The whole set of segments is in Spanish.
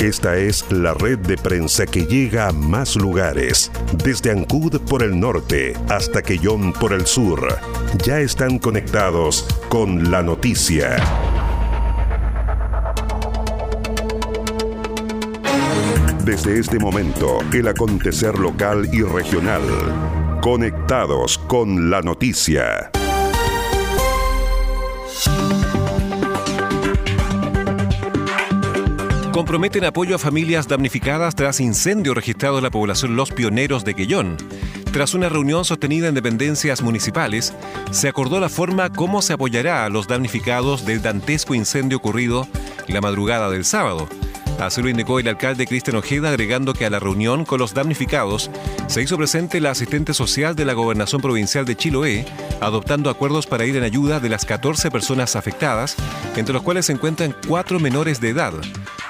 Esta es la red de prensa que llega a más lugares, desde Ancud por el norte hasta Quellón por el sur. Ya están conectados con la noticia. Desde este momento, el acontecer local y regional. Conectados con la noticia. Comprometen apoyo a familias damnificadas tras incendio registrado en la población Los Pioneros de Quellón. Tras una reunión sostenida en dependencias municipales, se acordó la forma cómo se apoyará a los damnificados del dantesco incendio ocurrido la madrugada del sábado. Así lo indicó el alcalde Cristian Ojeda, agregando que a la reunión con los damnificados se hizo presente la asistente social de la Gobernación Provincial de Chiloé, adoptando acuerdos para ir en ayuda de las 14 personas afectadas, entre los cuales se encuentran cuatro menores de edad.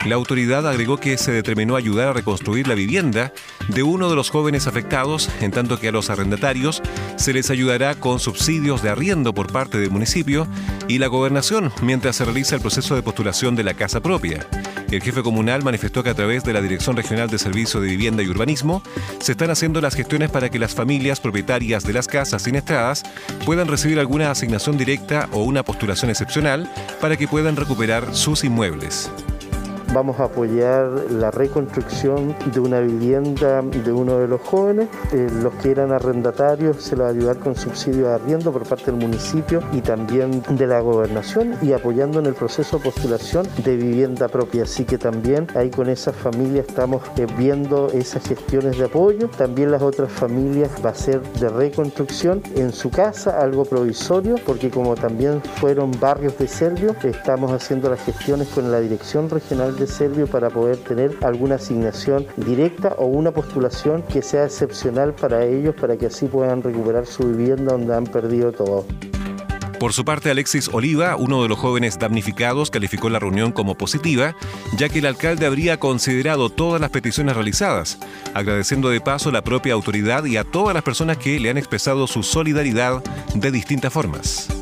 La autoridad agregó que se determinó ayudar a reconstruir la vivienda de uno de los jóvenes afectados, en tanto que a los arrendatarios se les ayudará con subsidios de arriendo por parte del municipio y la gobernación mientras se realiza el proceso de postulación de la casa propia. El jefe comunal manifestó que a través de la Dirección Regional de Servicio de Vivienda y Urbanismo se están haciendo las gestiones para que las familias propietarias de las casas siniestradas puedan recibir alguna asignación directa o una postulación excepcional para que puedan recuperar sus inmuebles. Vamos a apoyar la reconstrucción de una vivienda de uno de los jóvenes. Eh, los que eran arrendatarios se los va a ayudar con subsidio de arriendo por parte del municipio y también de la gobernación y apoyando en el proceso de postulación de vivienda propia. Así que también ahí con esas familias estamos eh, viendo esas gestiones de apoyo. También las otras familias va a ser de reconstrucción en su casa, algo provisorio, porque como también fueron barrios de Servio, estamos haciendo las gestiones con la Dirección Regional de Servio para poder tener alguna asignación directa o una postulación que sea excepcional para ellos para que así puedan recuperar su vivienda donde han perdido todo. Por su parte, Alexis Oliva, uno de los jóvenes damnificados, calificó la reunión como positiva, ya que el alcalde habría considerado todas las peticiones realizadas, agradeciendo de paso a la propia autoridad y a todas las personas que le han expresado su solidaridad de distintas formas.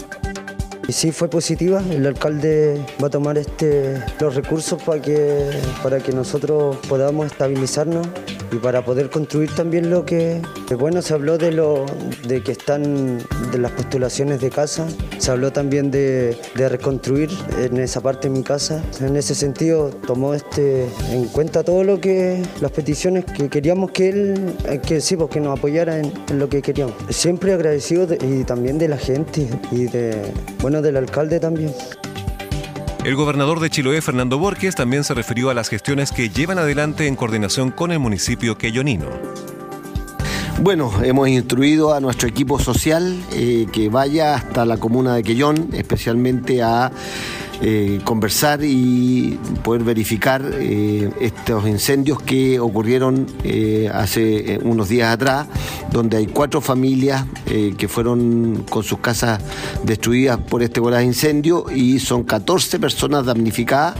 Y sí, fue positiva. El alcalde va a tomar este, los recursos para que, para que nosotros podamos estabilizarnos y para poder construir también lo que bueno se habló de lo de que están de las postulaciones de casa. Se habló también de, reconstruir en esa parte mi casa. En ese sentido tomó este en cuenta todo lo que las peticiones que queríamos que él que sí pues, que nos apoyara en, lo que queríamos. Siempre agradecido y también de la gente y bueno del alcalde también. El gobernador de Chiloé, Fernando Borges, también se refirió a las gestiones que llevan adelante en coordinación con el municipio queyonino. Bueno, hemos instruido a nuestro equipo social eh, que vaya hasta la comuna de Quellón, especialmente a eh, conversar y poder verificar eh, estos incendios que ocurrieron eh, hace unos días atrás, donde hay cuatro familias que fueron con sus casas destruidas por este voraz incendio y son 14 personas damnificadas,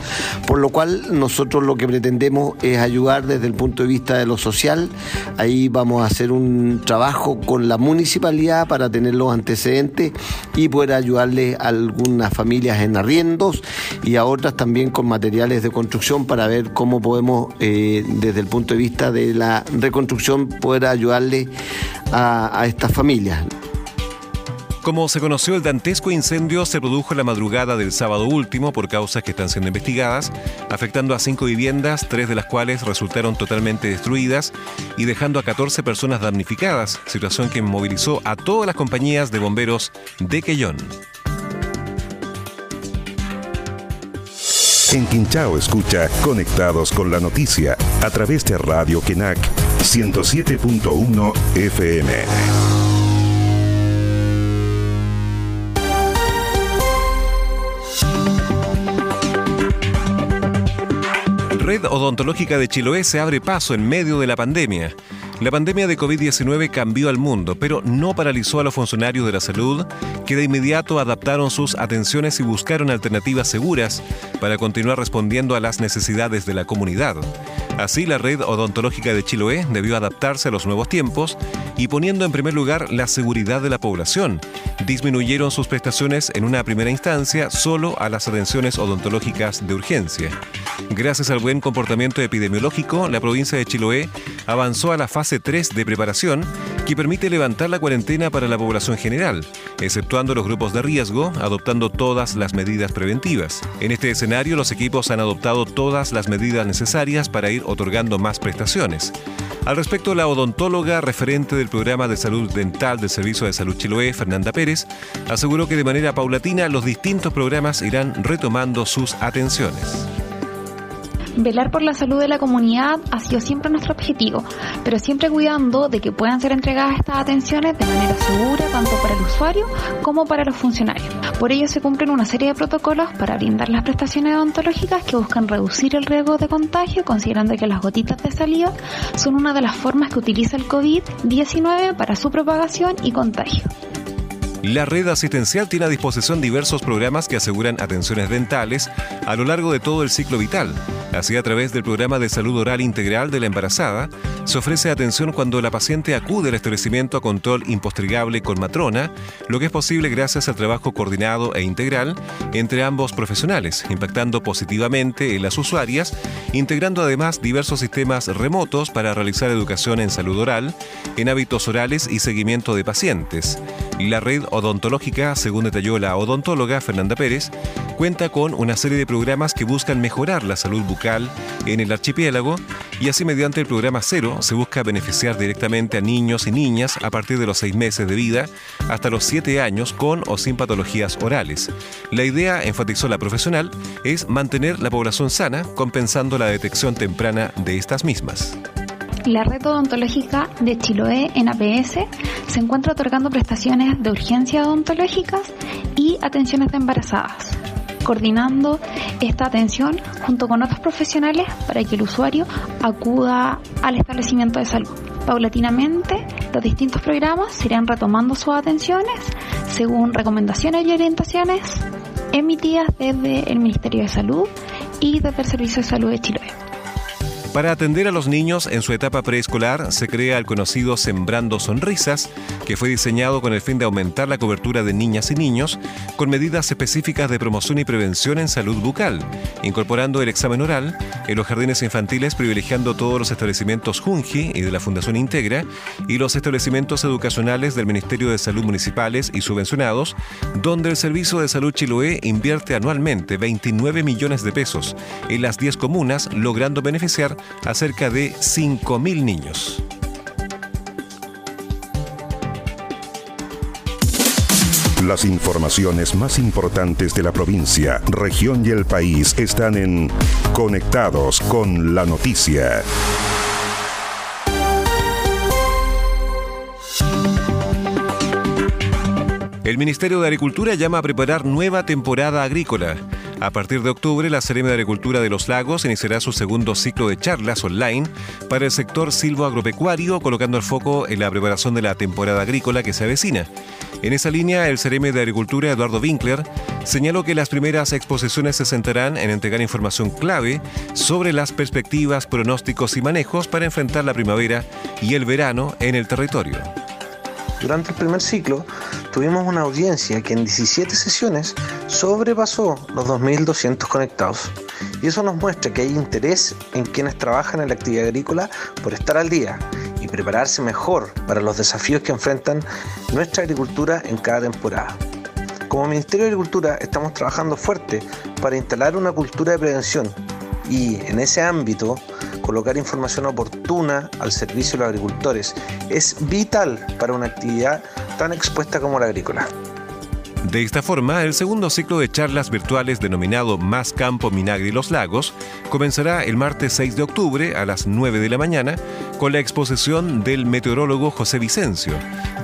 por lo cual nosotros lo que pretendemos es ayudar desde el punto de vista de lo social. Ahí vamos a hacer un trabajo con la municipalidad para tener los antecedentes y poder ayudarle a algunas familias en arriendo y a otras también con materiales de construcción para ver cómo podemos, eh, desde el punto de vista de la reconstrucción, poder ayudarle a, estas familias. Como se conoció, el dantesco incendio se produjo la madrugada del sábado último por causas que están siendo investigadas, afectando a cinco viviendas, tres de las cuales resultaron totalmente destruidas y dejando a 14 personas damnificadas, situación que movilizó a todas las compañías de bomberos de Quellón. En Quinchao escucha Conectados con la Noticia a través de Radio Kenac 107.1 FM. Red Odontológica de Chiloé se abre paso en medio de la pandemia. La pandemia de COVID-19 cambió al mundo, pero no paralizó a los funcionarios de la salud, que de inmediato adaptaron sus atenciones y buscaron alternativas seguras para continuar respondiendo a las necesidades de la comunidad. Así, la red odontológica de Chiloé debió adaptarse a los nuevos tiempos y poniendo en primer lugar la seguridad de la población. Disminuyeron sus prestaciones en una primera instancia solo a las atenciones odontológicas de urgencia. Gracias al buen comportamiento epidemiológico, la provincia de Chiloé avanzó a la fase 3 de preparación que permite levantar la cuarentena para la población general, exceptuando los grupos de riesgo, adoptando todas las medidas preventivas. En este escenario, los equipos han adoptado todas las medidas necesarias para ir otorgando más prestaciones. Al respecto, la odontóloga referente del programa de salud dental del Servicio de Salud Chiloé, Fernanda Pérez, aseguró que de manera paulatina los distintos programas irán retomando sus atenciones. Velar por la salud de la comunidad ha sido siempre nuestro objetivo, pero siempre cuidando de que puedan ser entregadas estas atenciones de manera segura tanto para el usuario como para los funcionarios. Por ello se cumplen una serie de protocolos para brindar las prestaciones odontológicas que buscan reducir el riesgo de contagio, considerando que las gotitas de saliva son una de las formas que utiliza el COVID-19 para su propagación y contagio. La red asistencial tiene a disposición diversos programas que aseguran atenciones dentales a lo largo de todo el ciclo vital. Así, a través del programa de salud oral integral de la embarazada, se ofrece atención cuando la paciente acude al establecimiento a control impostergable con matrona, lo que es posible gracias al trabajo coordinado e integral entre ambos profesionales, impactando positivamente en las usuarias, integrando además diversos sistemas remotos para realizar educación en salud oral, en hábitos orales y seguimiento de pacientes. La red odontológica, según detalló la odontóloga Fernanda Pérez, cuenta con una serie de programas que buscan mejorar la salud bucal en el archipiélago y así mediante el programa Cero se busca beneficiar directamente a niños y niñas a partir de los seis meses de vida hasta los siete años con o sin patologías orales. La idea, enfatizó la profesional, es mantener la población sana compensando la detección temprana de estas mismas. La red odontológica de Chiloé en APS se encuentra otorgando prestaciones de urgencia odontológicas y atenciones de embarazadas, coordinando esta atención junto con otros profesionales para que el usuario acuda al establecimiento de salud. Paulatinamente, los distintos programas irán retomando sus atenciones según recomendaciones y orientaciones emitidas desde el Ministerio de Salud y desde el Servicio de Salud de Chiloé. Para atender a los niños en su etapa preescolar se crea el conocido Sembrando Sonrisas, que fue diseñado con el fin de aumentar la cobertura de niñas y niños con medidas específicas de promoción y prevención en salud bucal, incorporando el examen oral en los jardines infantiles privilegiando todos los establecimientos Junji y de la Fundación Integra y los establecimientos educacionales del Ministerio de Salud municipales y subvencionados, donde el Servicio de Salud Chiloé invierte anualmente 29 millones de pesos en las 10 comunas, logrando beneficiar a cerca de 5.000 niños. Las informaciones más importantes de la provincia, región y el país están en Conectados con la Noticia. El Ministerio de Agricultura llama a preparar nueva temporada agrícola. A partir de octubre, la Serena de Agricultura de los Lagos iniciará su segundo ciclo de charlas online para el sector silvoagropecuario, colocando el foco en la preparación de la temporada agrícola que se avecina. En esa línea, el Cereme de Agricultura, Eduardo Winkler, señaló que las primeras exposiciones se centrarán en entregar información clave sobre las perspectivas, pronósticos y manejos para enfrentar la primavera y el verano en el territorio. Durante el primer ciclo tuvimos una audiencia que en 17 sesiones sobrepasó los 2.200 conectados. Y eso nos muestra que hay interés en quienes trabajan en la actividad agrícola por estar al día y prepararse mejor para los desafíos que enfrentan nuestra agricultura en cada temporada. Como Ministerio de Agricultura estamos trabajando fuerte para instalar una cultura de prevención y en ese ámbito colocar información oportuna al servicio de los agricultores es vital para una actividad tan expuesta como la agrícola. De esta forma, el segundo ciclo de charlas virtuales denominado Más Campo Minagri Los Lagos comenzará el martes 6 de octubre a las 9 de la mañana con la exposición del meteorólogo José Vicencio,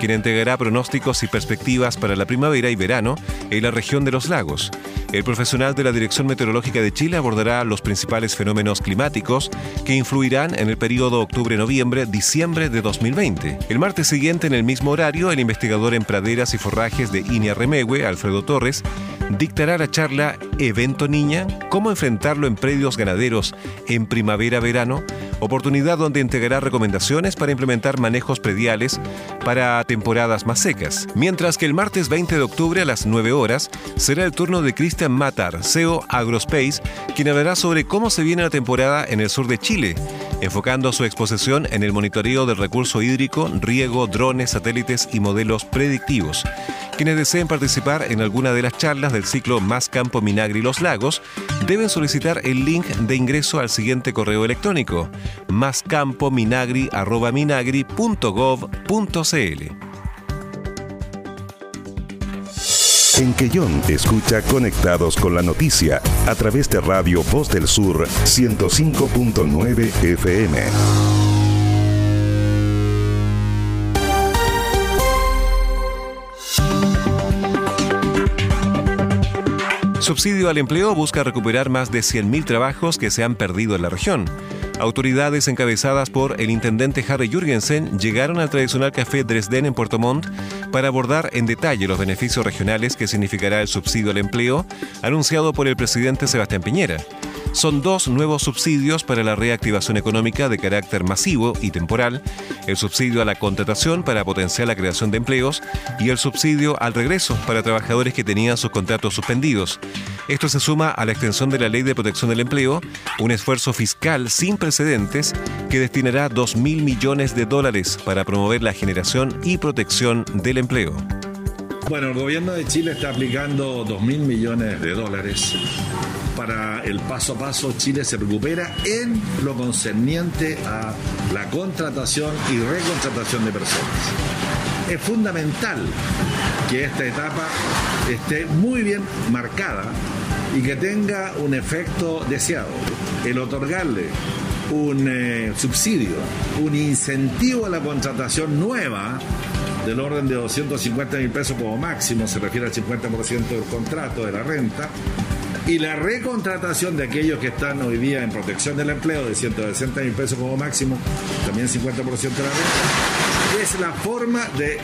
quien entregará pronósticos y perspectivas para la primavera y verano en la región de los lagos. El profesional de la Dirección Meteorológica de Chile abordará los principales fenómenos climáticos que influirán en el periodo octubre-noviembre-diciembre de 2020. El martes siguiente, en el mismo horario, el investigador en praderas y forrajes de Remehue, Alfredo Torres, dictará la charla Evento Niña, cómo enfrentarlo en predios ganaderos en primavera-verano, oportunidad donde entregará recomendaciones para implementar manejos prediales para temporadas más secas. Mientras que el martes 20 de octubre a las 9 horas será el turno de Christian Matar, CEO Agrospace, quien hablará sobre cómo se viene la temporada en el sur de Chile, enfocando su exposición en el monitoreo del recurso hídrico, riego, drones, satélites y modelos predictivos. Quienes deseen participar en alguna de las charlas del ciclo Más Campo Minagri Los Lagos deben solicitar el link de ingreso al siguiente correo electrónico máscampominagri.gov.cl. En Quellón escucha Conectados con la Noticia a través de Radio Voz del Sur 105.9 FM. Subsidio al empleo busca recuperar más de 100.000 trabajos que se han perdido en la región. Autoridades encabezadas por el intendente Harry Jürgensen llegaron al tradicional café Dresden en Puerto Montt para abordar en detalle los beneficios regionales que significará el subsidio al empleo anunciado por el presidente Sebastián Piñera son dos nuevos subsidios para la reactivación económica de carácter masivo y temporal, el subsidio a la contratación para potenciar la creación de empleos y el subsidio al regreso para trabajadores que tenían sus contratos suspendidos. Esto se suma a la extensión de la Ley de Protección del Empleo, un esfuerzo fiscal sin precedentes que destinará 2 mil millones de dólares para promover la generación y protección del empleo. Bueno, el gobierno de Chile está aplicando 2 mil millones de dólares para el paso a paso Chile se recupera en lo concerniente a la contratación y recontratación de personas. Es fundamental que esta etapa esté muy bien marcada y que tenga un efecto deseado. El otorgarle un eh, subsidio, un incentivo a la contratación nueva del orden de 250 mil pesos como máximo, se refiere al 50% del contrato de la renta, y la recontratación de aquellos que están hoy día en protección del empleo de 160 mil pesos como máximo, también 50% de la renta, es la forma de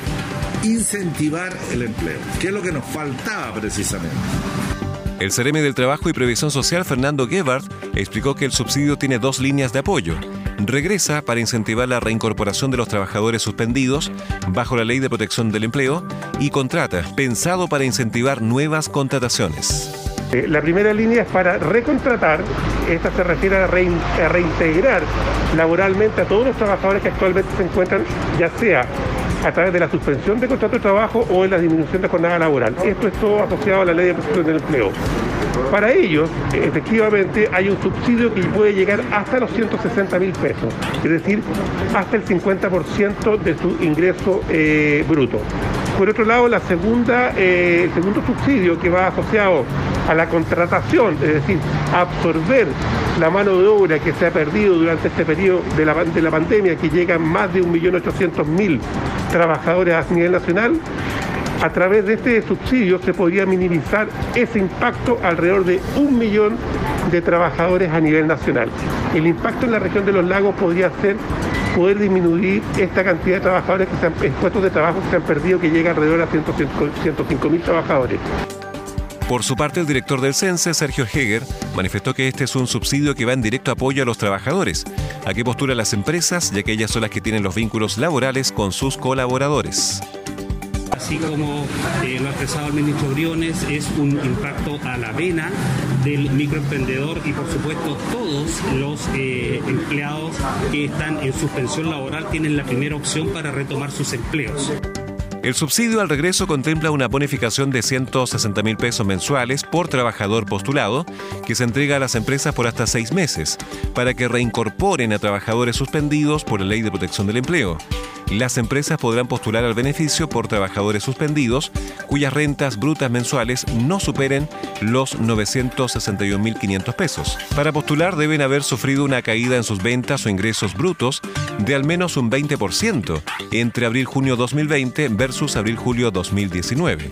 incentivar el empleo, que es lo que nos faltaba precisamente. El CRM del Trabajo y Previsión Social, Fernando Gebhardt, explicó que el subsidio tiene dos líneas de apoyo. Regresa para incentivar la reincorporación de los trabajadores suspendidos bajo la Ley de Protección del Empleo y contrata, pensado para incentivar nuevas contrataciones. Eh, la primera línea es para recontratar, esta se refiere a, reintegrar laboralmente a todos los trabajadores que actualmente se encuentran, ya sea a través de la suspensión de contrato de trabajo o en la disminución de jornada laboral. Esto es todo asociado a la ley de protección del empleo. Para ellos, efectivamente, hay un subsidio que puede llegar hasta los 160 mil pesos, es decir, hasta el 50% de su ingreso eh, bruto. Por otro lado, la segunda, eh, el segundo subsidio que va asociado a la contratación, es decir, absorber la mano de obra que se ha perdido durante este periodo de la, de la pandemia, que llegan más de 1.800.000 trabajadores a nivel nacional, a través de este subsidio se podría minimizar ese impacto alrededor de un millón de trabajadores a nivel nacional. El impacto en la región de los lagos podría ser poder disminuir esta cantidad de trabajadores que se han, puestos de trabajo que se han perdido, que llega alrededor a 105 mil trabajadores. Por su parte, el director del CENSE, Sergio Heger, manifestó que este es un subsidio que va en directo apoyo a los trabajadores, a que postulan las empresas, ya que ellas son las que tienen los vínculos laborales con sus colaboradores así como eh, lo ha expresado el ministro Briones, es un impacto a la vena del microemprendedor y por supuesto todos los eh, empleados que están en suspensión laboral tienen la primera opción para retomar sus empleos. El subsidio al regreso contempla una bonificación de 160 mil pesos mensuales por trabajador postulado que se entrega a las empresas por hasta seis meses para que reincorporen a trabajadores suspendidos por la Ley de Protección del Empleo las empresas podrán postular al beneficio por trabajadores suspendidos cuyas rentas brutas mensuales no superen los 961.500 pesos. Para postular deben haber sufrido una caída en sus ventas o ingresos brutos de al menos un 20% entre abril-junio 2020 versus abril-julio 2019.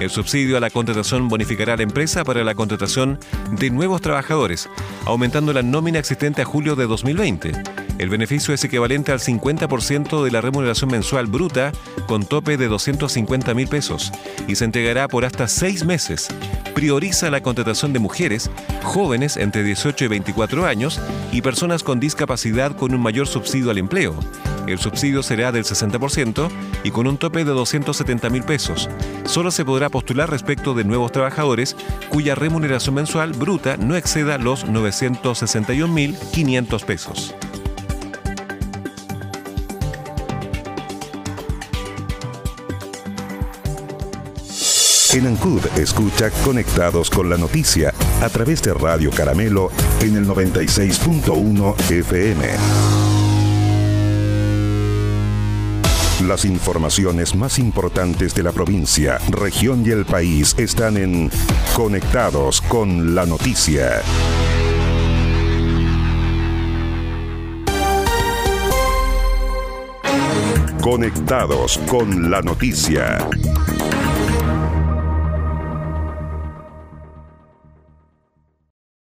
El subsidio a la contratación bonificará a la empresa para la contratación de nuevos trabajadores, aumentando la nómina existente a julio de 2020 el beneficio es equivalente al 50% de la remuneración mensual bruta con tope de 250 mil pesos y se entregará por hasta seis meses, prioriza la contratación de mujeres, jóvenes entre 18 y 24 años y personas con discapacidad con un mayor subsidio al empleo. El subsidio será del 60% y con un tope de 270 mil pesos. Solo se podrá postular respecto de nuevos trabajadores cuya remuneración mensual bruta no exceda los 961.500 pesos. En Ancud escucha Conectados con la Noticia a través de Radio Caramelo en el 96.1 FM. Las informaciones más importantes de la provincia, región y el país están en Conectados con la Noticia. Conectados con la Noticia.